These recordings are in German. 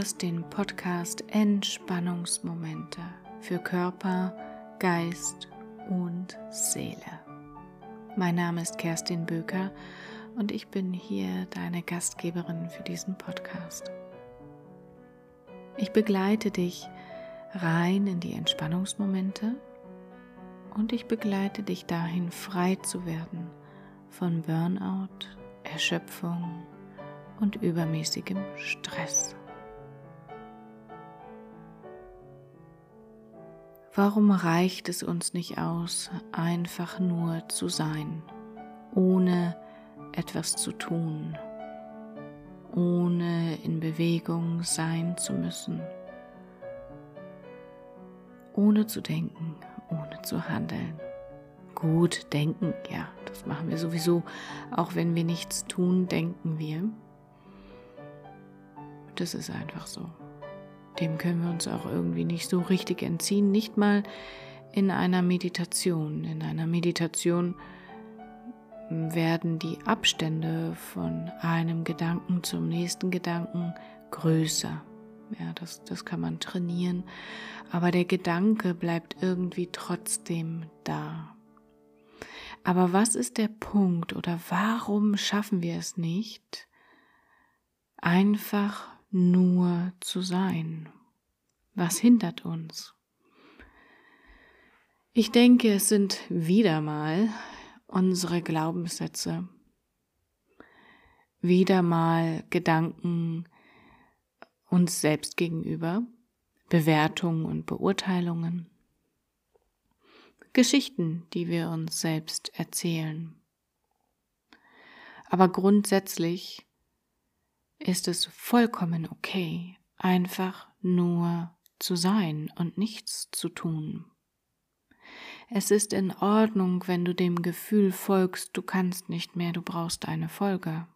hörst den Podcast Entspannungsmomente für Körper, Geist und Seele. Mein Name ist Kerstin Böker und ich bin hier deine Gastgeberin für diesen Podcast. Ich begleite dich rein in die Entspannungsmomente und ich begleite dich dahin, frei zu werden von Burnout, Erschöpfung und übermäßigem Stress. Warum reicht es uns nicht aus, einfach nur zu sein, ohne etwas zu tun, ohne in Bewegung sein zu müssen, ohne zu denken, ohne zu handeln? Gut, denken, ja, das machen wir sowieso. Auch wenn wir nichts tun, denken wir. Das ist einfach so. Dem können wir uns auch irgendwie nicht so richtig entziehen, nicht mal in einer Meditation. In einer Meditation werden die Abstände von einem Gedanken zum nächsten Gedanken größer. Ja, das, das kann man trainieren, aber der Gedanke bleibt irgendwie trotzdem da. Aber was ist der Punkt oder warum schaffen wir es nicht, einfach nur zu sein? Was hindert uns? Ich denke, es sind wieder mal unsere Glaubenssätze, wieder mal Gedanken uns selbst gegenüber, Bewertungen und Beurteilungen, Geschichten, die wir uns selbst erzählen. Aber grundsätzlich ist es vollkommen okay, einfach nur zu sein und nichts zu tun. Es ist in Ordnung, wenn du dem Gefühl folgst, du kannst nicht mehr, du brauchst eine Folge.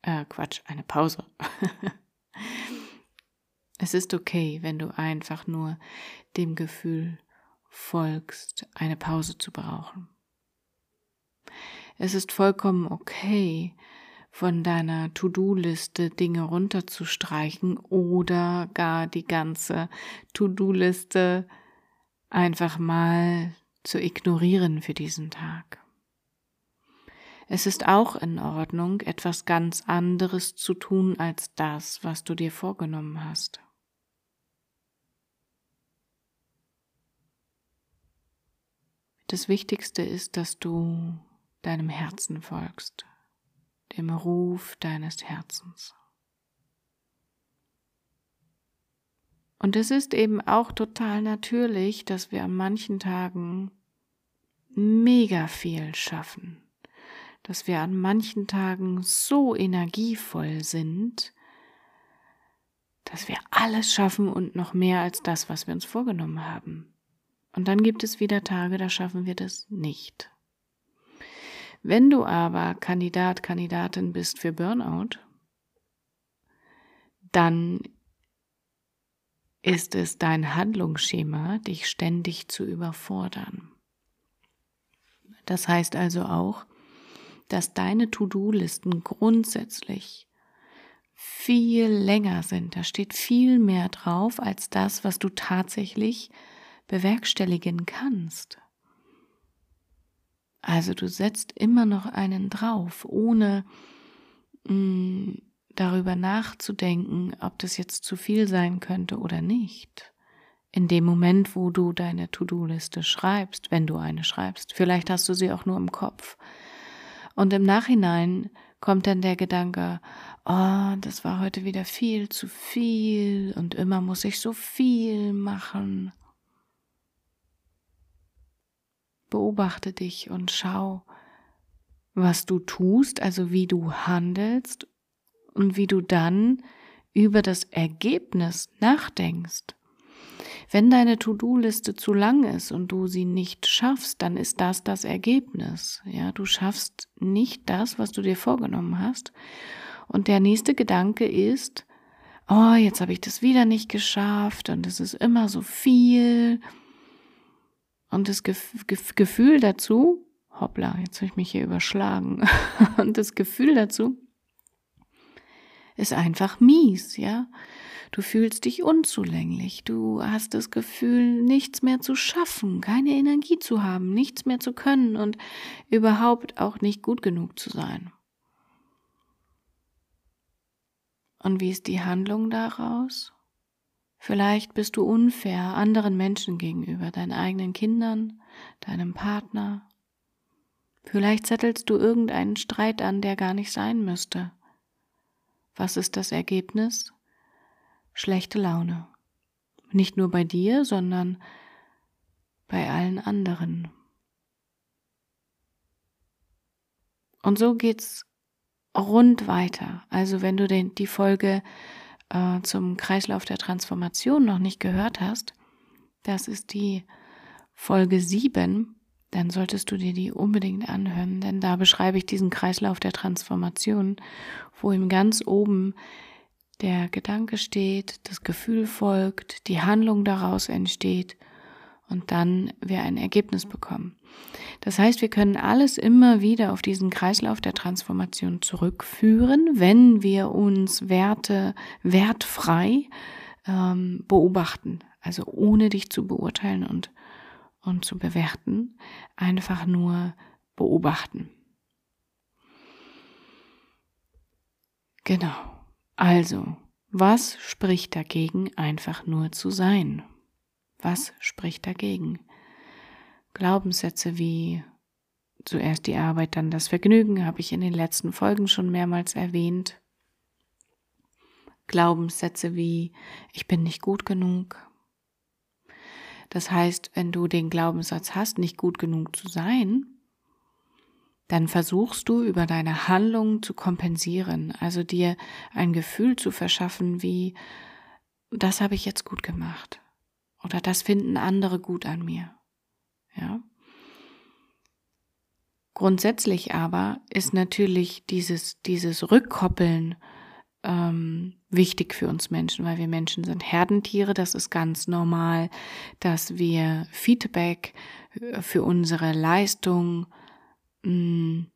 Äh, Quatsch, eine Pause. es ist okay, wenn du einfach nur dem Gefühl folgst, eine Pause zu brauchen. Es ist vollkommen okay, von deiner To-Do-Liste Dinge runterzustreichen oder gar die ganze To-Do-Liste einfach mal zu ignorieren für diesen Tag. Es ist auch in Ordnung, etwas ganz anderes zu tun als das, was du dir vorgenommen hast. Das Wichtigste ist, dass du deinem Herzen folgst dem Ruf deines Herzens. Und es ist eben auch total natürlich, dass wir an manchen Tagen mega viel schaffen, dass wir an manchen Tagen so energievoll sind, dass wir alles schaffen und noch mehr als das, was wir uns vorgenommen haben. Und dann gibt es wieder Tage, da schaffen wir das nicht. Wenn du aber Kandidat, Kandidatin bist für Burnout, dann ist es dein Handlungsschema, dich ständig zu überfordern. Das heißt also auch, dass deine To-Do-Listen grundsätzlich viel länger sind. Da steht viel mehr drauf als das, was du tatsächlich bewerkstelligen kannst. Also du setzt immer noch einen drauf, ohne mh, mm, darüber nachzudenken, ob das jetzt zu viel sein könnte oder nicht. In dem Moment, wo du deine To-Do-Liste schreibst, wenn du eine schreibst, vielleicht hast du sie auch nur im Kopf. Und im Nachhinein kommt dann der Gedanke, oh, das war heute wieder viel zu viel und immer muss ich so viel machen. Beobachte dich und schau, was du tust, also wie du handelst und wie du dann über das Ergebnis nachdenkst. Wenn deine To-Do-Liste zu lang ist und du sie nicht schaffst, dann ist das das Ergebnis. Ja, du schaffst nicht das, was du dir vorgenommen hast. Und der nächste Gedanke ist, oh, jetzt habe ich das wieder nicht geschafft und es ist immer so viel und das Gefühl dazu, hoppla, jetzt habe ich mich hier überschlagen. Und das Gefühl dazu ist einfach mies, ja. Du fühlst dich unzulänglich. Du hast das Gefühl, nichts mehr zu schaffen, keine Energie zu haben, nichts mehr zu können und überhaupt auch nicht gut genug zu sein. Und wie ist die Handlung daraus? Vielleicht bist du unfair anderen Menschen gegenüber, deinen eigenen Kindern, deinem Partner. Vielleicht zettelst du irgendeinen Streit an, der gar nicht sein müsste. Was ist das Ergebnis? Schlechte Laune. Nicht nur bei dir, sondern bei allen anderen. Und so geht's rund weiter. Also wenn du den, die Folge äh, zum Kreislauf der Transformation noch nicht gehört hast, das ist die Folge 7, dann solltest du dir die unbedingt anhören, denn da beschreibe ich diesen Kreislauf der Transformation, wo ihm ganz oben der Gedanke steht, das Gefühl folgt, die Handlung daraus entsteht und dann wir ein Ergebnis bekommen. Das heißt, wir können alles immer wieder auf diesen Kreislauf der Transformation zurückführen, wenn wir uns Werte wertfrei ähm, beobachten, also ohne dich zu beurteilen und, und zu bewerten, einfach nur beobachten. Genau. Also, was spricht dagegen, einfach nur zu sein? Was spricht dagegen? Glaubenssätze wie zuerst die Arbeit, dann das Vergnügen, habe ich in den letzten Folgen schon mehrmals erwähnt. Glaubenssätze wie ich bin nicht gut genug. Das heißt, wenn du den Glaubenssatz hast, nicht gut genug zu sein, dann versuchst du über deine Handlungen zu kompensieren, also dir ein Gefühl zu verschaffen, wie das habe ich jetzt gut gemacht oder das finden andere gut an mir. Ja. Grundsätzlich aber ist natürlich dieses, dieses Rückkoppeln ähm, wichtig für uns Menschen, weil wir Menschen sind Herdentiere. Das ist ganz normal, dass wir Feedback äh, für unsere Leistung mh, mm,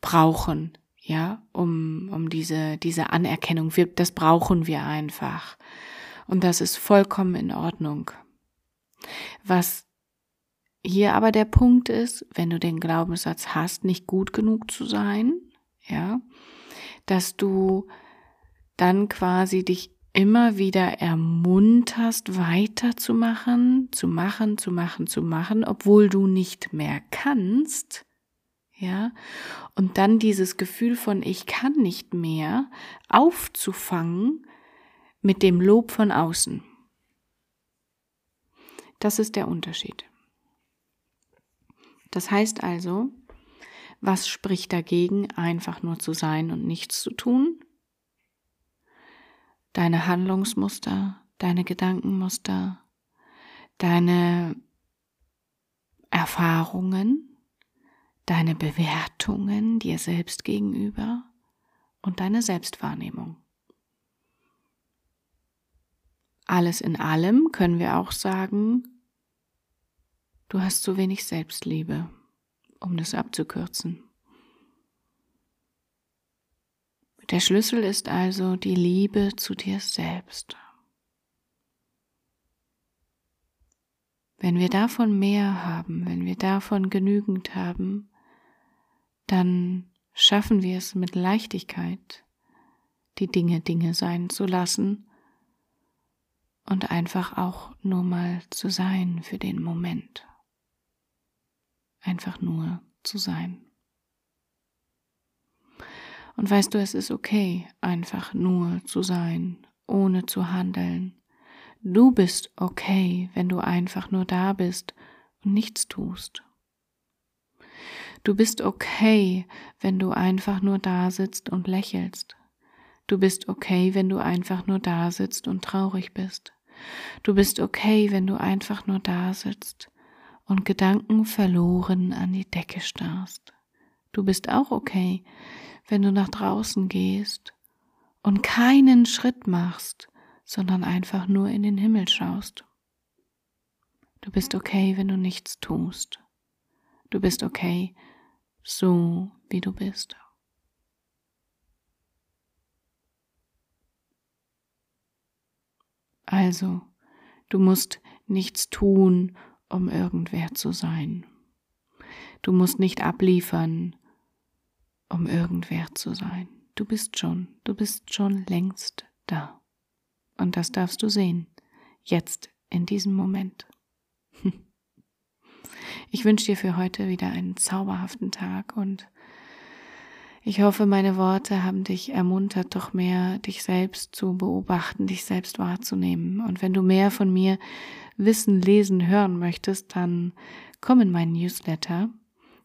brauchen, ja, um, um diese, diese Anerkennung. Wir, das brauchen wir einfach. Und das ist vollkommen in Ordnung. Was hier aber der Punkt ist, wenn du den Glaubenssatz hast, nicht gut genug zu sein, ja, dass du dann quasi dich immer wieder ermunterst, weiterzumachen, zu machen, zu machen, zu machen, obwohl du nicht mehr kannst, ja, und dann dieses Gefühl von ich kann nicht mehr aufzufangen mit dem Lob von außen. Das ist der Unterschied. Das heißt also, was spricht dagegen, einfach nur zu sein und nichts zu tun? Deine Handlungsmuster, deine Gedankenmuster, deine Erfahrungen, deine Bewertungen dir selbst gegenüber und deine Selbstwahrnehmung. Alles in allem können wir auch sagen, Du hast zu wenig Selbstliebe, um das abzukürzen. Der Schlüssel ist also die Liebe zu dir selbst. Wenn wir davon mehr haben, wenn wir davon genügend haben, dann schaffen wir es mit Leichtigkeit, die Dinge Dinge sein zu lassen und einfach auch nur mal zu sein für den Moment einfach nur zu sein. Und weißt du, es ist okay, einfach nur zu sein, ohne zu handeln. Du bist okay, wenn du einfach nur da bist und nichts tust. Du bist okay, wenn du einfach nur da sitzt und lächelst. Du bist okay, wenn du einfach nur da sitzt und traurig bist. Du bist okay, wenn du einfach nur da sitzt und Gedanken verloren an die Decke starrst. Du bist auch okay, wenn du nach draußen gehst und keinen Schritt machst, sondern einfach nur in den Himmel schaust. Du bist okay, wenn du nichts tust. Du bist okay, so wie du bist. Also, du musst nichts tun, um irgendwer zu sein. Du musst nicht abliefern, um irgendwer zu sein. Du bist schon, du bist schon längst da. Und das darfst du sehen, jetzt, in diesem Moment. Ich wünsche dir für heute wieder einen zauberhaften Tag und ich hoffe, meine Worte haben dich ermuntert, doch mehr dich selbst zu beobachten, dich selbst wahrzunehmen. Und wenn du mehr von mir wissen, lesen, hören möchtest, dann komm in meinen Newsletter.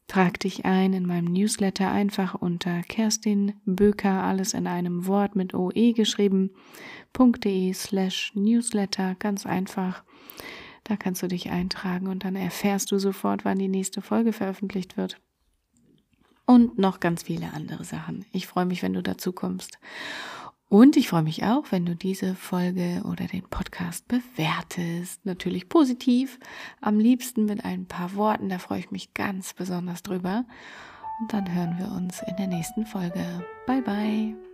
Trag dich ein in meinem Newsletter einfach unter Kerstin Böker, alles in einem Wort mit OE geschrieben, .de slash Newsletter, ganz einfach. Da kannst du dich eintragen und dann erfährst du sofort, wann die nächste Folge veröffentlicht wird. Und noch ganz viele andere Sachen. Ich freue mich, wenn du dazu kommst. Und ich freue mich auch, wenn du diese Folge oder den Podcast bewertest. Natürlich positiv, am liebsten mit ein paar Worten. Da freue ich mich ganz besonders drüber. Und dann hören wir uns in der nächsten Folge. Bye bye.